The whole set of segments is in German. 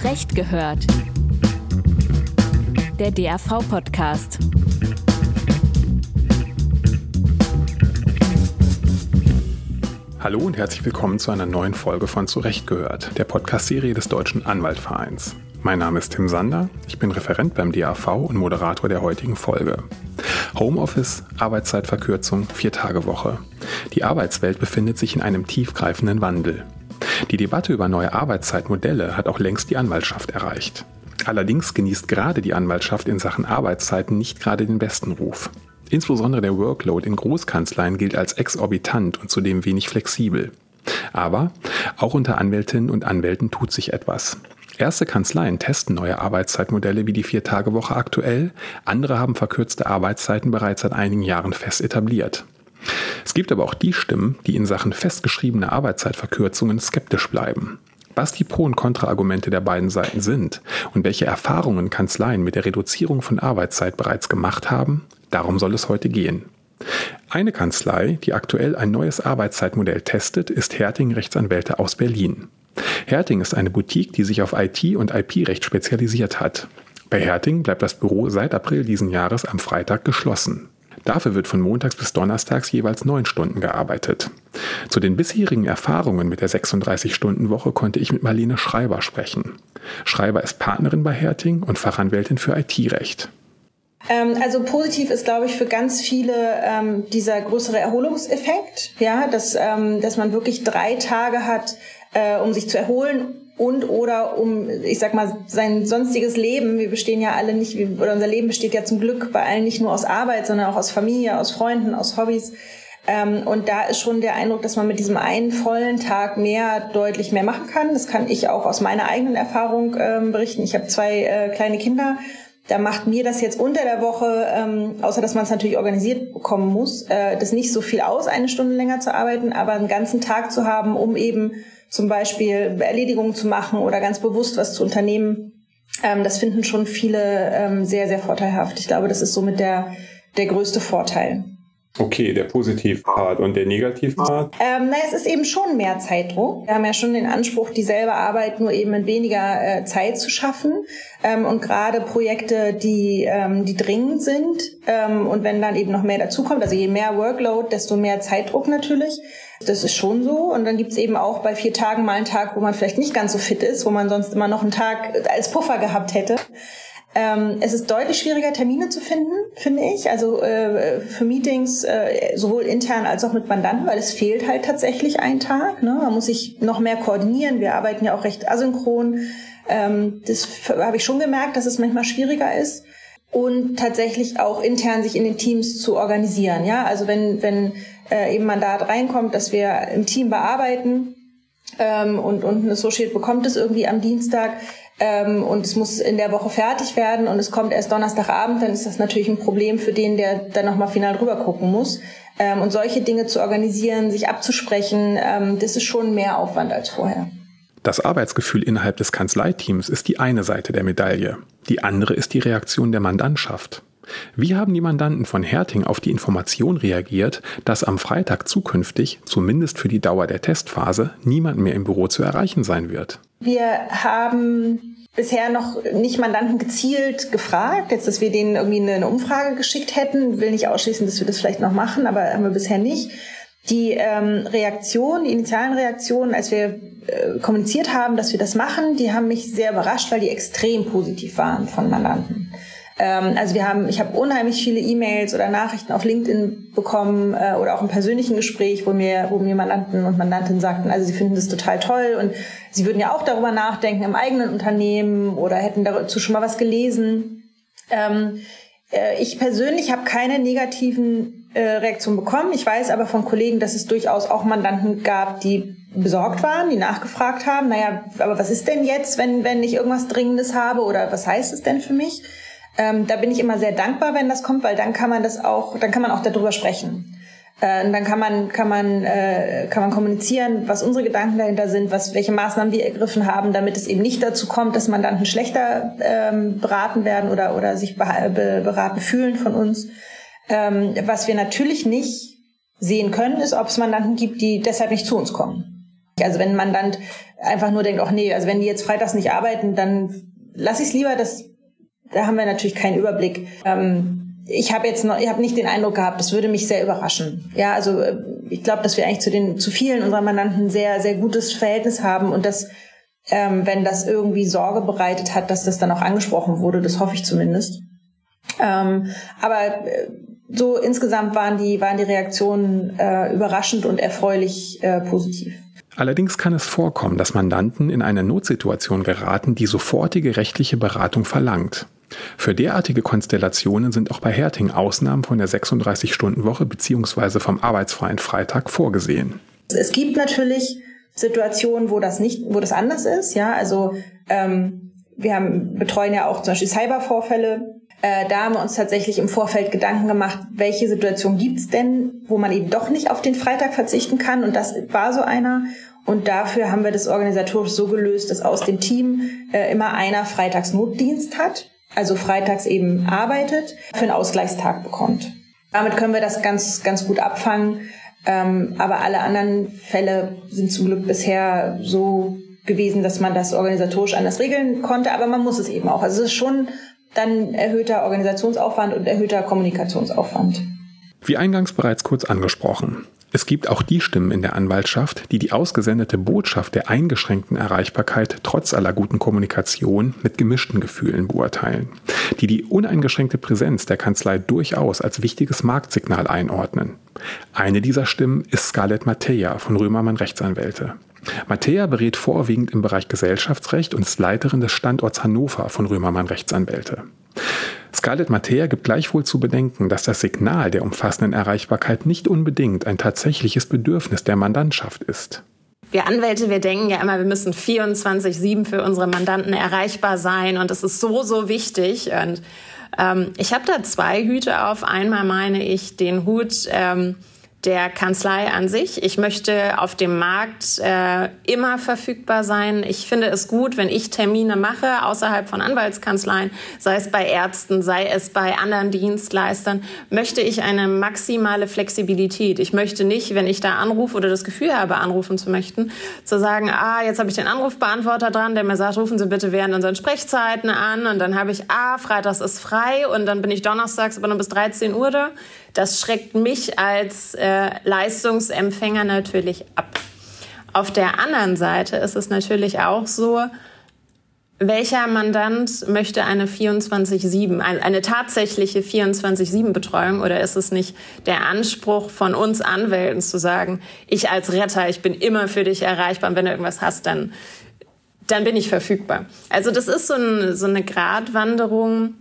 Zurecht gehört. Der DAV-Podcast. Hallo und herzlich willkommen zu einer neuen Folge von Zurecht gehört, der Podcast-Serie des Deutschen Anwaltvereins. Mein Name ist Tim Sander, ich bin Referent beim DAV und Moderator der heutigen Folge. Homeoffice, Arbeitszeitverkürzung, Vier-Tage-Woche. Die Arbeitswelt befindet sich in einem tiefgreifenden Wandel. Die Debatte über neue Arbeitszeitmodelle hat auch längst die Anwaltschaft erreicht. Allerdings genießt gerade die Anwaltschaft in Sachen Arbeitszeiten nicht gerade den besten Ruf. Insbesondere der Workload in Großkanzleien gilt als exorbitant und zudem wenig flexibel. Aber auch unter Anwältinnen und Anwälten tut sich etwas. Erste Kanzleien testen neue Arbeitszeitmodelle wie die Vier-Tage-Woche aktuell, andere haben verkürzte Arbeitszeiten bereits seit einigen Jahren fest etabliert. Es gibt aber auch die Stimmen, die in Sachen festgeschriebene Arbeitszeitverkürzungen skeptisch bleiben. Was die Pro- und Kontraargumente der beiden Seiten sind und welche Erfahrungen Kanzleien mit der Reduzierung von Arbeitszeit bereits gemacht haben, darum soll es heute gehen. Eine Kanzlei, die aktuell ein neues Arbeitszeitmodell testet, ist Herting Rechtsanwälte aus Berlin. Herting ist eine Boutique, die sich auf IT und IP-Recht spezialisiert hat. Bei Herting bleibt das Büro seit April diesen Jahres am Freitag geschlossen. Dafür wird von montags bis donnerstags jeweils neun Stunden gearbeitet. Zu den bisherigen Erfahrungen mit der 36-Stunden-Woche konnte ich mit Marlene Schreiber sprechen. Schreiber ist Partnerin bei Herting und Fachanwältin für IT-Recht. Ähm, also positiv ist, glaube ich, für ganz viele ähm, dieser größere Erholungseffekt, ja, dass, ähm, dass man wirklich drei Tage hat, äh, um sich zu erholen und oder um, ich sag mal, sein sonstiges Leben. Wir bestehen ja alle nicht, oder unser Leben besteht ja zum Glück bei allen nicht nur aus Arbeit, sondern auch aus Familie, aus Freunden, aus Hobbys. Ähm, und da ist schon der Eindruck, dass man mit diesem einen vollen Tag mehr, deutlich mehr machen kann. Das kann ich auch aus meiner eigenen Erfahrung ähm, berichten. Ich habe zwei äh, kleine Kinder. Da macht mir das jetzt unter der Woche, ähm, außer dass man es natürlich organisiert bekommen muss, äh, das nicht so viel aus, eine Stunde länger zu arbeiten, aber einen ganzen Tag zu haben, um eben zum Beispiel Erledigungen zu machen oder ganz bewusst was zu unternehmen. Ähm, das finden schon viele ähm, sehr, sehr vorteilhaft. Ich glaube, das ist somit der, der größte Vorteil. Okay, der Positivpart und der Negativpart? Ähm, na, es ist eben schon mehr Zeitdruck. Wir haben ja schon den Anspruch, dieselbe Arbeit nur eben in weniger äh, Zeit zu schaffen. Ähm, und gerade Projekte, die, ähm, die dringend sind ähm, und wenn dann eben noch mehr dazukommt, also je mehr Workload, desto mehr Zeitdruck natürlich. Das ist schon so. Und dann gibt's eben auch bei vier Tagen mal einen Tag, wo man vielleicht nicht ganz so fit ist, wo man sonst immer noch einen Tag als Puffer gehabt hätte. Ähm, es ist deutlich schwieriger, Termine zu finden, finde ich. Also äh, für Meetings äh, sowohl intern als auch mit Mandanten, weil es fehlt halt tatsächlich ein Tag. Ne? Man muss sich noch mehr koordinieren. Wir arbeiten ja auch recht asynchron. Ähm, das habe ich schon gemerkt, dass es manchmal schwieriger ist. Und tatsächlich auch intern sich in den Teams zu organisieren. Ja, also wenn, wenn äh, eben Mandat reinkommt, dass wir im Team bearbeiten, ähm, und, und ein Associate bekommt es irgendwie am Dienstag, ähm, und es muss in der Woche fertig werden und es kommt erst Donnerstagabend, dann ist das natürlich ein Problem für den, der dann nochmal final drüber gucken muss. Ähm, und solche Dinge zu organisieren, sich abzusprechen, ähm, das ist schon mehr Aufwand als vorher. Das Arbeitsgefühl innerhalb des Kanzleiteams ist die eine Seite der Medaille. Die andere ist die Reaktion der Mandantschaft. Wie haben die Mandanten von Herting auf die Information reagiert, dass am Freitag zukünftig, zumindest für die Dauer der Testphase, niemand mehr im Büro zu erreichen sein wird? Wir haben bisher noch nicht Mandanten gezielt gefragt. Jetzt, dass wir denen irgendwie eine Umfrage geschickt hätten, will nicht ausschließen, dass wir das vielleicht noch machen, aber haben wir bisher nicht. Die ähm, Reaktion, die initialen Reaktionen, als wir äh, kommuniziert haben, dass wir das machen, die haben mich sehr überrascht, weil die extrem positiv waren von Mandanten. Ähm, also wir haben, ich habe unheimlich viele E-Mails oder Nachrichten auf LinkedIn bekommen äh, oder auch im persönlichen Gespräch, wo mir, wo mir Mandanten und Mandantinnen sagten, also sie finden das total toll und sie würden ja auch darüber nachdenken im eigenen Unternehmen oder hätten dazu schon mal was gelesen. Ähm, äh, ich persönlich habe keine negativen äh, Reaktionen bekommen. Ich weiß aber von Kollegen, dass es durchaus auch Mandanten gab, die besorgt waren, die nachgefragt haben, naja, aber was ist denn jetzt, wenn, wenn ich irgendwas Dringendes habe oder was heißt es denn für mich? Ähm, da bin ich immer sehr dankbar, wenn das kommt, weil dann kann man das auch, dann kann man auch darüber sprechen. Äh, dann kann man, kann man, äh, kann man kommunizieren, was unsere Gedanken dahinter sind, was, welche Maßnahmen wir ergriffen haben, damit es eben nicht dazu kommt, dass Mandanten schlechter ähm, beraten werden oder, oder sich beraten fühlen von uns. Ähm, was wir natürlich nicht sehen können, ist, ob es Mandanten gibt, die deshalb nicht zu uns kommen. Also wenn ein Mandant einfach nur denkt, ach nee, also wenn die jetzt freitags nicht arbeiten, dann lass ich es lieber, das, da haben wir natürlich keinen Überblick. Ähm, ich habe jetzt noch, ich habe nicht den Eindruck gehabt, das würde mich sehr überraschen. Ja, also äh, ich glaube, dass wir eigentlich zu den zu vielen unserer Mandanten sehr sehr gutes Verhältnis haben und dass ähm, wenn das irgendwie Sorge bereitet hat, dass das dann auch angesprochen wurde, das hoffe ich zumindest. Ähm, aber äh, so insgesamt waren die waren die Reaktionen äh, überraschend und erfreulich äh, positiv. Allerdings kann es vorkommen, dass Mandanten in eine Notsituation geraten, die sofortige rechtliche Beratung verlangt. Für derartige Konstellationen sind auch bei Herting Ausnahmen von der 36-Stunden-Woche bzw. vom arbeitsfreien Freitag vorgesehen. Es gibt natürlich Situationen, wo das nicht, wo das anders ist. Ja, also ähm, wir haben betreuen ja auch zum Beispiel Cybervorfälle. Äh, da haben wir uns tatsächlich im Vorfeld Gedanken gemacht, welche Situation gibt's denn, wo man eben doch nicht auf den Freitag verzichten kann. Und das war so einer. Und dafür haben wir das organisatorisch so gelöst, dass aus dem Team äh, immer einer Freitagsnotdienst hat, also freitags eben arbeitet, für einen Ausgleichstag bekommt. Damit können wir das ganz, ganz gut abfangen. Ähm, aber alle anderen Fälle sind zum Glück bisher so gewesen, dass man das organisatorisch anders regeln konnte, aber man muss es eben auch. Also es ist schon dann erhöhter Organisationsaufwand und erhöhter Kommunikationsaufwand. Wie eingangs bereits kurz angesprochen. Es gibt auch die Stimmen in der Anwaltschaft, die die ausgesendete Botschaft der eingeschränkten Erreichbarkeit trotz aller guten Kommunikation mit gemischten Gefühlen beurteilen, die die uneingeschränkte Präsenz der Kanzlei durchaus als wichtiges Marktsignal einordnen. Eine dieser Stimmen ist Scarlett Mattea von Römermann Rechtsanwälte. Mattea berät vorwiegend im Bereich Gesellschaftsrecht und ist Leiterin des Standorts Hannover von Römermann Rechtsanwälte. Scarlett Mattea gibt gleichwohl zu bedenken, dass das Signal der umfassenden Erreichbarkeit nicht unbedingt ein tatsächliches Bedürfnis der Mandantschaft ist. Wir Anwälte, wir denken ja immer, wir müssen 24-7 für unsere Mandanten erreichbar sein und das ist so, so wichtig. Und ähm, ich habe da zwei Hüte auf. Einmal meine ich den Hut, ähm, der Kanzlei an sich. Ich möchte auf dem Markt äh, immer verfügbar sein. Ich finde es gut, wenn ich Termine mache außerhalb von Anwaltskanzleien, sei es bei Ärzten, sei es bei anderen Dienstleistern, möchte ich eine maximale Flexibilität. Ich möchte nicht, wenn ich da anrufe oder das Gefühl habe, anrufen zu möchten, zu sagen, ah, jetzt habe ich den Anrufbeantworter dran, der mir sagt, rufen Sie bitte während unseren Sprechzeiten an und dann habe ich, ah, Freitags ist frei und dann bin ich donnerstags aber nur bis 13 Uhr da. Das schreckt mich als äh, Leistungsempfänger natürlich ab. Auf der anderen Seite ist es natürlich auch so, welcher Mandant möchte eine 24-7, eine tatsächliche 24-7-Betreuung oder ist es nicht der Anspruch von uns Anwälten zu sagen, ich als Retter, ich bin immer für dich erreichbar und wenn du irgendwas hast, dann, dann bin ich verfügbar. Also das ist so, ein, so eine Gratwanderung,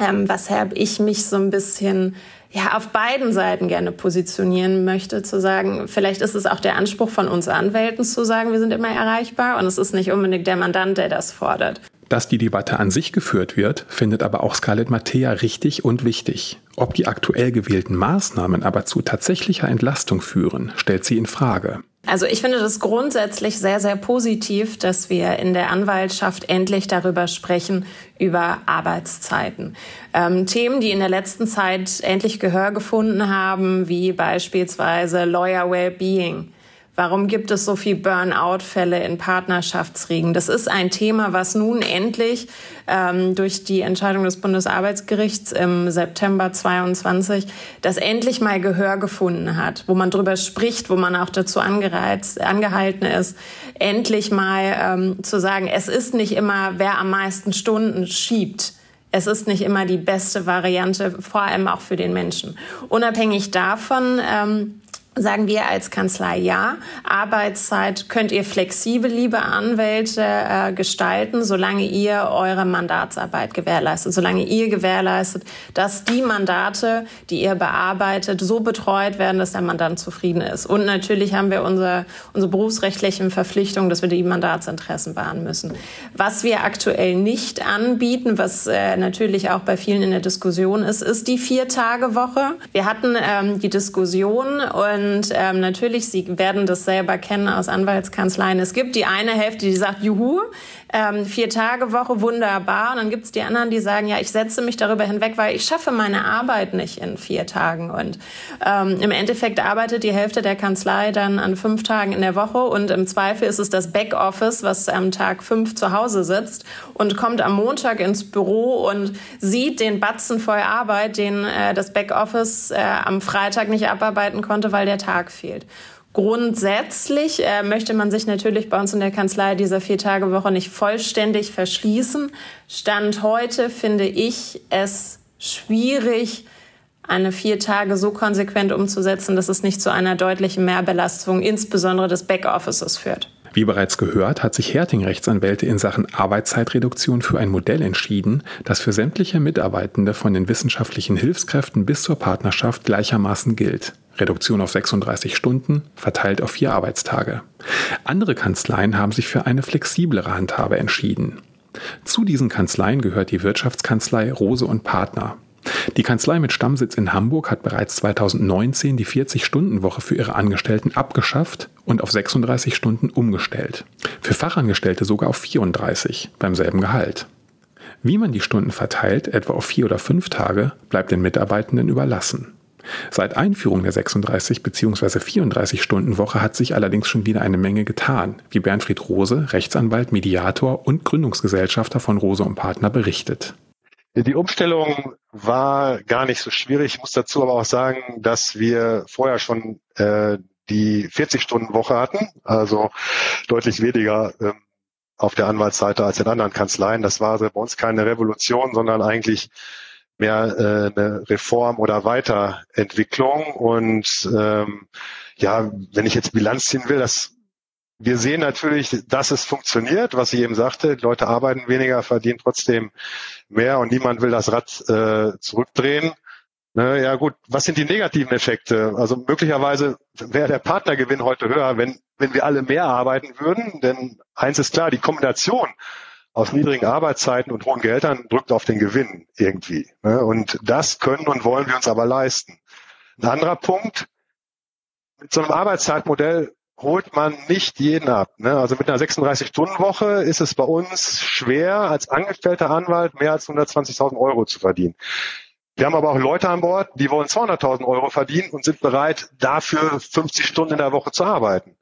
ähm, weshalb ich mich so ein bisschen ja, auf beiden Seiten gerne positionieren möchte, zu sagen, vielleicht ist es auch der Anspruch von uns Anwälten zu sagen, wir sind immer erreichbar und es ist nicht unbedingt der Mandant, der das fordert. Dass die Debatte an sich geführt wird, findet aber auch Scarlett Mattea richtig und wichtig. Ob die aktuell gewählten Maßnahmen aber zu tatsächlicher Entlastung führen, stellt sie in Frage. Also ich finde das grundsätzlich sehr, sehr positiv, dass wir in der Anwaltschaft endlich darüber sprechen, über Arbeitszeiten. Ähm, Themen, die in der letzten Zeit endlich Gehör gefunden haben, wie beispielsweise Lawyer Wellbeing Warum gibt es so viel Burnout-Fälle in Partnerschaftsriegen? Das ist ein Thema, was nun endlich ähm, durch die Entscheidung des Bundesarbeitsgerichts im September 22, das endlich mal Gehör gefunden hat, wo man drüber spricht, wo man auch dazu angereizt, angehalten ist, endlich mal ähm, zu sagen, es ist nicht immer, wer am meisten Stunden schiebt. Es ist nicht immer die beste Variante, vor allem auch für den Menschen. Unabhängig davon ähm, sagen wir als Kanzlei ja. Arbeitszeit könnt ihr flexibel, liebe Anwälte, äh, gestalten, solange ihr eure Mandatsarbeit gewährleistet, solange ihr gewährleistet, dass die Mandate, die ihr bearbeitet, so betreut werden, dass der Mandant zufrieden ist. Und natürlich haben wir unsere, unsere berufsrechtlichen Verpflichtungen, dass wir die Mandatsinteressen wahren müssen. Was wir aktuell nicht anbieten, was äh, natürlich auch bei vielen in der Diskussion ist, ist die Vier-Tage-Woche. Wir hatten ähm, die Diskussion und Und ähm, natürlich, Sie werden das selber kennen aus Anwaltskanzleien. Es gibt die eine Hälfte, die sagt, juhu, ähm, vier Tage Woche, wunderbar. Und dann gibt es die anderen, die sagen, ja, ich setze mich darüber hinweg, weil ich schaffe meine Arbeit nicht in vier Tagen. Und ähm, im Endeffekt arbeitet die Hälfte der Kanzlei dann an fünf Tagen in der Woche. Und im Zweifel ist es das Backoffice, was am Tag fünf zu Hause sitzt und kommt am Montag ins Büro und sieht den Batzen voll Arbeit, den äh, das Backoffice äh, am Freitag nicht abarbeiten konnte, weil der Tag fehlt. Grundsätzlich äh, möchte man sich natürlich bei uns in der Kanzlei dieser Vier-Tage-Woche nicht vollständig verschließen. Stand heute finde ich es schwierig, eine vier Tage so konsequent umzusetzen, dass es nicht zu einer deutlichen Mehrbelastung, insbesondere des Backoffices, führt. Wie bereits gehört, hat sich Herting Rechtsanwälte in Sachen Arbeitszeitreduktion für ein Modell entschieden, das für sämtliche Mitarbeitende von den wissenschaftlichen Hilfskräften bis zur Partnerschaft gleichermaßen gilt. Reduktion auf 36 Stunden, verteilt auf vier Arbeitstage. Andere Kanzleien haben sich für eine flexiblere Handhabe entschieden. Zu diesen Kanzleien gehört die Wirtschaftskanzlei Rose und Partner. Die Kanzlei mit Stammsitz in Hamburg hat bereits 2019 die 40-Stunden-Woche für ihre Angestellten abgeschafft und auf 36 Stunden umgestellt. Für Fachangestellte sogar auf 34 beim selben Gehalt. Wie man die Stunden verteilt, etwa auf vier oder fünf Tage, bleibt den Mitarbeitenden überlassen. Seit Einführung der 36 bzw. 34 Stunden Woche hat sich allerdings schon wieder eine Menge getan, wie Bernfried Rose, Rechtsanwalt, Mediator und Gründungsgesellschafter von Rose und Partner berichtet. Die Umstellung war gar nicht so schwierig. Ich muss dazu aber auch sagen, dass wir vorher schon äh, die 40-Stunden-Woche hatten, also deutlich weniger äh, auf der Anwaltsseite als in anderen Kanzleien. Das war also bei uns keine Revolution, sondern eigentlich mehr äh, eine Reform oder Weiterentwicklung. Und ähm, ja, wenn ich jetzt Bilanz ziehen will, das wir sehen natürlich, dass es funktioniert, was ich eben sagte. Die Leute arbeiten weniger, verdienen trotzdem mehr und niemand will das Rad äh, zurückdrehen. Ne, ja gut, was sind die negativen Effekte? Also möglicherweise wäre der Partnergewinn heute höher, wenn, wenn wir alle mehr arbeiten würden. Denn eins ist klar, die Kombination aus niedrigen Arbeitszeiten und hohen Geldern drückt auf den Gewinn irgendwie. Ne? Und das können und wollen wir uns aber leisten. Ein anderer Punkt, mit so einem Arbeitszeitmodell holt man nicht jeden ab. Ne? Also mit einer 36-Stunden-Woche ist es bei uns schwer, als angestellter Anwalt mehr als 120.000 Euro zu verdienen. Wir haben aber auch Leute an Bord, die wollen 200.000 Euro verdienen und sind bereit, dafür 50 Stunden in der Woche zu arbeiten.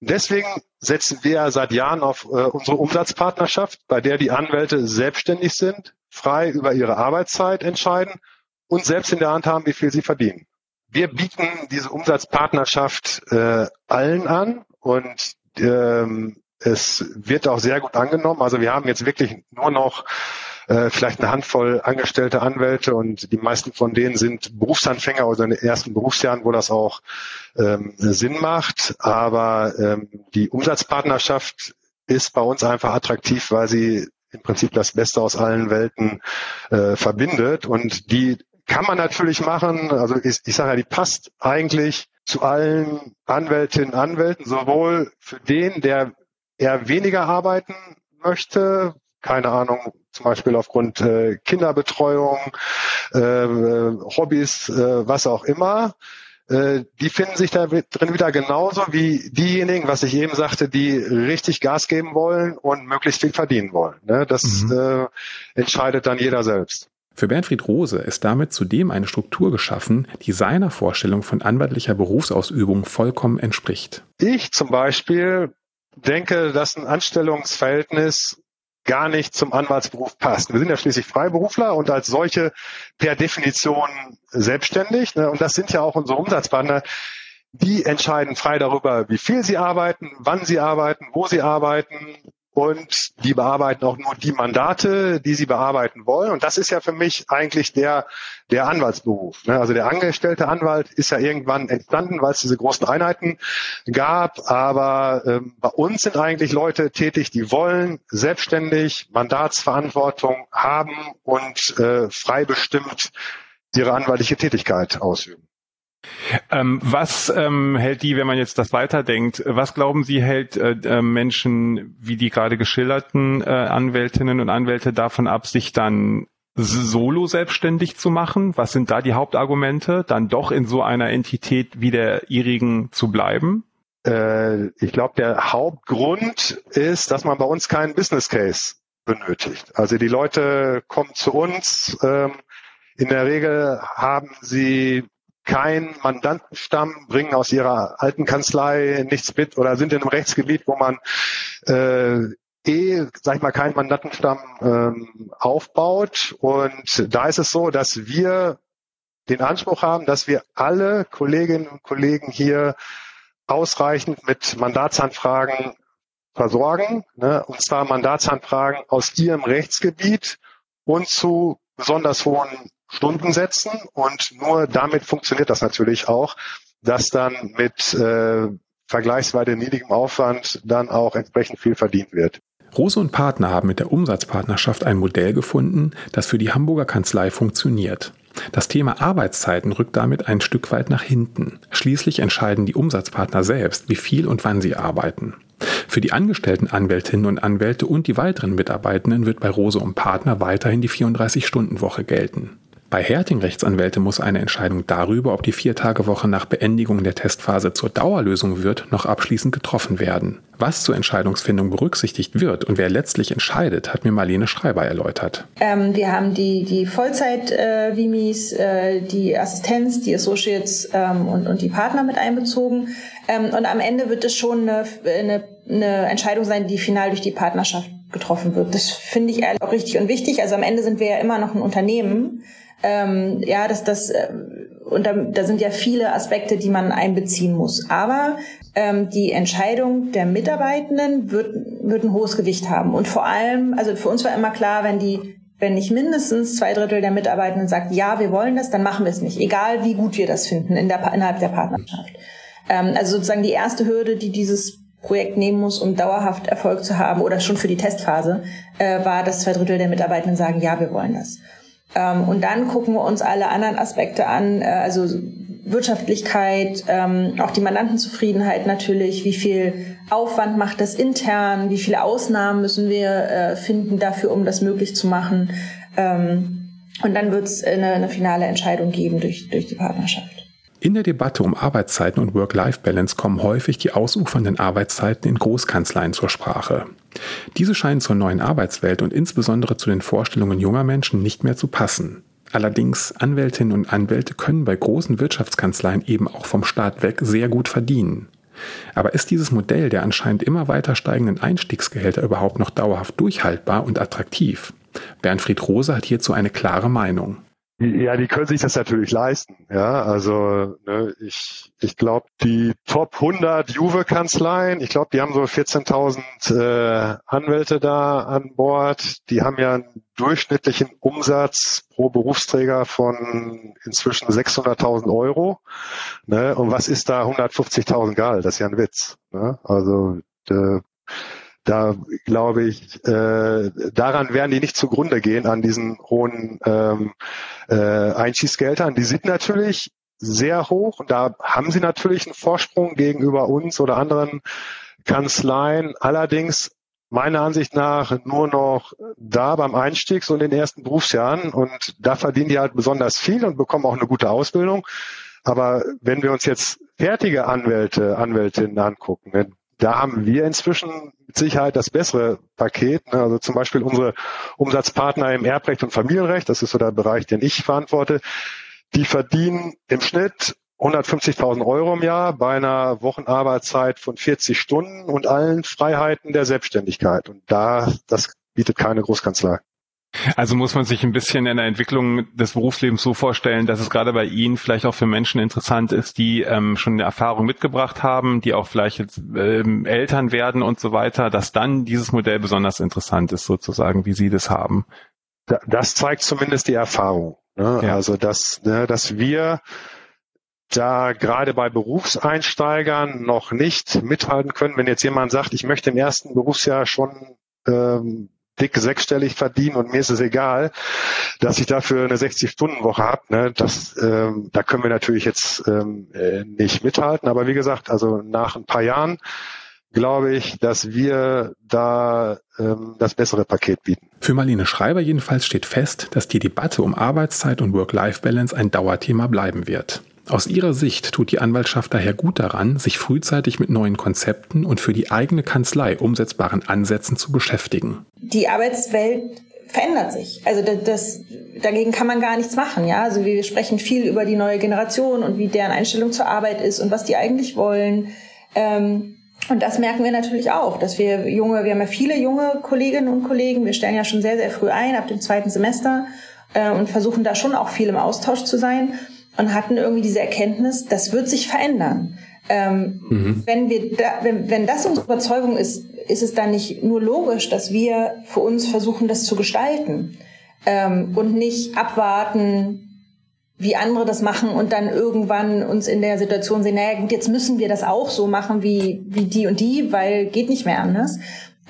Deswegen setzen wir seit Jahren auf äh, unsere Umsatzpartnerschaft, bei der die Anwälte selbstständig sind, frei über ihre Arbeitszeit entscheiden und selbst in der Hand haben, wie viel sie verdienen. Wir bieten diese Umsatzpartnerschaft äh, allen an und ähm, es wird auch sehr gut angenommen. Also wir haben jetzt wirklich nur noch äh, vielleicht eine Handvoll angestellte Anwälte und die meisten von denen sind Berufsanfänger oder in den ersten Berufsjahren, wo das auch ähm, Sinn macht. Aber ähm, die Umsatzpartnerschaft ist bei uns einfach attraktiv, weil sie im Prinzip das Beste aus allen Welten äh, verbindet und die kann man natürlich machen. Also ich, ich sage ja, die passt eigentlich zu allen Anwältinnen und Anwälten, sowohl für den, der eher weniger arbeiten möchte, keine Ahnung, zum Beispiel aufgrund äh, Kinderbetreuung, äh, Hobbys, äh, was auch immer, äh, die finden sich da drin wieder genauso wie diejenigen, was ich eben sagte, die richtig Gas geben wollen und möglichst viel verdienen wollen. Ne? Das mhm. äh, entscheidet dann jeder selbst. Für Bernfried Rose ist damit zudem eine Struktur geschaffen, die seiner Vorstellung von anwaltlicher Berufsausübung vollkommen entspricht. Ich zum Beispiel denke, dass ein Anstellungsverhältnis gar nicht zum Anwaltsberuf passt. Wir sind ja schließlich Freiberufler und als solche per Definition selbstständig. Ne? Und das sind ja auch unsere Umsatzpartner. Die entscheiden frei darüber, wie viel sie arbeiten, wann sie arbeiten, wo sie arbeiten, und die bearbeiten auch nur die Mandate, die sie bearbeiten wollen. Und das ist ja für mich eigentlich der, der Anwaltsberuf. Ne? Also der angestellte Anwalt ist ja irgendwann entstanden, weil es diese großen Einheiten gab. Aber ähm, bei uns sind eigentlich Leute tätig, die wollen selbstständig Mandatsverantwortung haben und äh, frei bestimmt ihre anwaltliche Tätigkeit ausüben. Ähm, was ähm, hält die, wenn man jetzt das weiterdenkt, was glauben Sie, hält äh, äh, Menschen wie die gerade geschilderten äh, Anwältinnen und Anwälte davon ab, sich dann solo selbstständig zu machen? Was sind da die Hauptargumente, dann doch in so einer Entität wie der ihrigen zu bleiben? Äh, ich glaube, der Hauptgrund ist, dass man bei uns keinen Business Case benötigt. Also die Leute kommen zu uns. Ähm, in der Regel haben sie keinen Mandantenstamm, bringen aus ihrer alten Kanzlei nichts mit oder sind in einem Rechtsgebiet, wo man äh, eh, sag ich mal, keinen Mandantenstamm ähm, aufbaut. Und da ist es so, dass wir den Anspruch haben, dass wir alle Kolleginnen und Kollegen hier ausreichend mit Mandatsanfragen versorgen, ne, und zwar Mandatsanfragen aus ihrem Rechtsgebiet und zu besonders hohen Stundensätzen. Und nur damit funktioniert das natürlich auch, dass dann mit äh, vergleichsweise niedrigem Aufwand dann auch entsprechend viel verdient wird. Rose und Partner haben mit der Umsatzpartnerschaft ein Modell gefunden, das für die Hamburger Kanzlei funktioniert. Das Thema Arbeitszeiten rückt damit ein Stück weit nach hinten. Schließlich entscheiden die Umsatzpartner selbst, wie viel und wann sie arbeiten. Für die angestellten Anwältinnen und Anwälte und die weiteren Mitarbeitenden wird bei Rose und Partner weiterhin die 34-Stunden-Woche gelten. Bei Herting-Rechtsanwälte muss eine Entscheidung darüber, ob die Viertagewoche nach Beendigung der Testphase zur Dauerlösung wird, noch abschließend getroffen werden. Was zur Entscheidungsfindung berücksichtigt wird und wer letztlich entscheidet, hat mir Marlene Schreiber erläutert. Ähm, wir haben die, die Vollzeit-Vimis, äh, äh, die Assistenz, die Associates ähm, und, und die Partner mit einbezogen. Ähm, und am Ende wird es schon eine, eine, eine Entscheidung sein, die final durch die Partnerschaft getroffen wird. Das finde ich auch richtig und wichtig. Also am Ende sind wir ja immer noch ein Unternehmen ähm, ja, dass das äh, und da, da sind ja viele Aspekte, die man einbeziehen muss. Aber ähm, die Entscheidung der Mitarbeitenden wird, wird ein hohes Gewicht haben. Und vor allem, also für uns war immer klar, wenn die wenn nicht mindestens zwei Drittel der Mitarbeitenden sagt, ja, wir wollen das, dann machen wir es nicht, egal wie gut wir das finden in der, innerhalb der Partnerschaft. Ähm, also sozusagen die erste Hürde, die dieses Projekt nehmen muss, um dauerhaft Erfolg zu haben oder schon für die Testphase, äh, war, dass zwei Drittel der Mitarbeitenden sagen, ja, wir wollen das. Ähm, und dann gucken wir uns alle anderen Aspekte an, äh, also Wirtschaftlichkeit, ähm, auch die Mandantenzufriedenheit natürlich, wie viel Aufwand macht das intern, wie viele Ausnahmen müssen wir äh, finden dafür, um das möglich zu machen. Ähm, und dann wird es eine, eine finale Entscheidung geben durch, durch die Partnerschaft. In der Debatte um Arbeitszeiten und Work-Life-Balance kommen häufig die ausufernden Arbeitszeiten in Großkanzleien zur Sprache. Diese scheinen zur neuen Arbeitswelt und insbesondere zu den Vorstellungen junger Menschen nicht mehr zu passen. Allerdings, Anwältinnen und Anwälte können bei großen Wirtschaftskanzleien eben auch vom Staat weg sehr gut verdienen. Aber ist dieses Modell der anscheinend immer weiter steigenden Einstiegsgehälter überhaupt noch dauerhaft durchhaltbar und attraktiv? Bernfried Rose hat hierzu eine klare Meinung. Ja, die können sich das natürlich leisten. Ja, also ne, ich, ich glaube, die Top 100 Juve-Kanzleien, ich glaube, die haben so 14.000 äh, Anwälte da an Bord. Die haben ja einen durchschnittlichen Umsatz pro Berufsträger von inzwischen 600.000 Euro. Ne? Und was ist da 150.000 Gehalt? Das ist ja ein Witz. Ne? Also äh, da glaube ich, äh, daran werden die nicht zugrunde gehen, an diesen hohen ähm, äh, Einschießgeldern. Die sind natürlich sehr hoch und da haben sie natürlich einen Vorsprung gegenüber uns oder anderen Kanzleien. Allerdings meiner Ansicht nach nur noch da beim Einstieg, so in den ersten Berufsjahren. Und da verdienen die halt besonders viel und bekommen auch eine gute Ausbildung. Aber wenn wir uns jetzt fertige Anwälte, Anwältinnen angucken, da haben wir inzwischen mit Sicherheit das bessere Paket. Ne? Also zum Beispiel unsere Umsatzpartner im Erbrecht und Familienrecht, das ist so der Bereich, den ich verantworte, die verdienen im Schnitt 150.000 Euro im Jahr bei einer Wochenarbeitszeit von 40 Stunden und allen Freiheiten der Selbstständigkeit. Und da, das bietet keine Großkanzlei. Also muss man sich ein bisschen in der Entwicklung des Berufslebens so vorstellen, dass es gerade bei Ihnen vielleicht auch für Menschen interessant ist, die ähm, schon eine Erfahrung mitgebracht haben, die auch vielleicht jetzt ähm, Eltern werden und so weiter, dass dann dieses Modell besonders interessant ist, sozusagen, wie Sie das haben. Das zeigt zumindest die Erfahrung. Ne? Ja. Also dass, ne, dass wir da gerade bei Berufseinsteigern noch nicht mithalten können, wenn jetzt jemand sagt, ich möchte im ersten Berufsjahr schon ähm, dick sechsstellig verdienen und mir ist es egal, dass ich dafür eine 60-Stunden-Woche habe. Ne? Das, ähm, da können wir natürlich jetzt ähm, äh, nicht mithalten. Aber wie gesagt, also nach ein paar Jahren glaube ich, dass wir da ähm, das bessere Paket bieten. Für Marlene Schreiber jedenfalls steht fest, dass die Debatte um Arbeitszeit und Work-Life-Balance ein Dauerthema bleiben wird. Aus ihrer Sicht tut die Anwaltschaft daher gut daran, sich frühzeitig mit neuen Konzepten und für die eigene Kanzlei umsetzbaren Ansätzen zu beschäftigen. Die Arbeitswelt verändert sich. Also das, das, dagegen kann man gar nichts machen. Ja, also wir sprechen viel über die neue Generation und wie deren Einstellung zur Arbeit ist und was die eigentlich wollen. Ähm, und das merken wir natürlich auch, dass wir junge, wir haben ja viele junge Kolleginnen und Kollegen. Wir stellen ja schon sehr, sehr früh ein, ab dem zweiten Semester äh, und versuchen da schon auch viel im Austausch zu sein und hatten irgendwie diese Erkenntnis, das wird sich verändern. Ähm, mhm. Wenn wir da, wenn, wenn das unsere Überzeugung ist, ist es dann nicht nur logisch, dass wir für uns versuchen, das zu gestalten ähm, und nicht abwarten, wie andere das machen und dann irgendwann uns in der Situation sehen, naja gut, jetzt müssen wir das auch so machen wie, wie die und die, weil geht nicht mehr anders.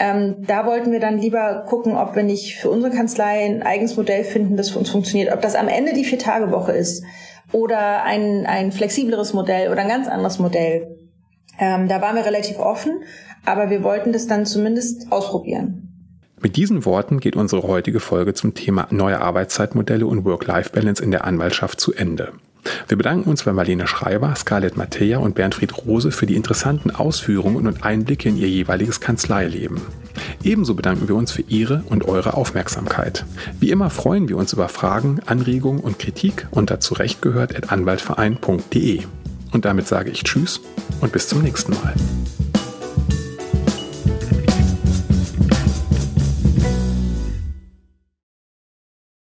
Ähm, da wollten wir dann lieber gucken, ob wir nicht für unsere Kanzlei ein eigenes Modell finden, das für uns funktioniert. Ob das am Ende die Vier-Tage-Woche ist oder ein, ein flexibleres Modell oder ein ganz anderes Modell. Ähm, da waren wir relativ offen, aber wir wollten das dann zumindest ausprobieren. Mit diesen Worten geht unsere heutige Folge zum Thema neue Arbeitszeitmodelle und Work-Life-Balance in der Anwaltschaft zu Ende. Wir bedanken uns bei Marlene Schreiber, Scarlett Mattea und Bernfried Rose für die interessanten Ausführungen und Einblicke in ihr jeweiliges Kanzleileben. Ebenso bedanken wir uns für Ihre und eure Aufmerksamkeit. Wie immer freuen wir uns über Fragen, Anregungen und Kritik unter zurechtgehört.anwaltverein.de. Und damit sage ich Tschüss und bis zum nächsten Mal.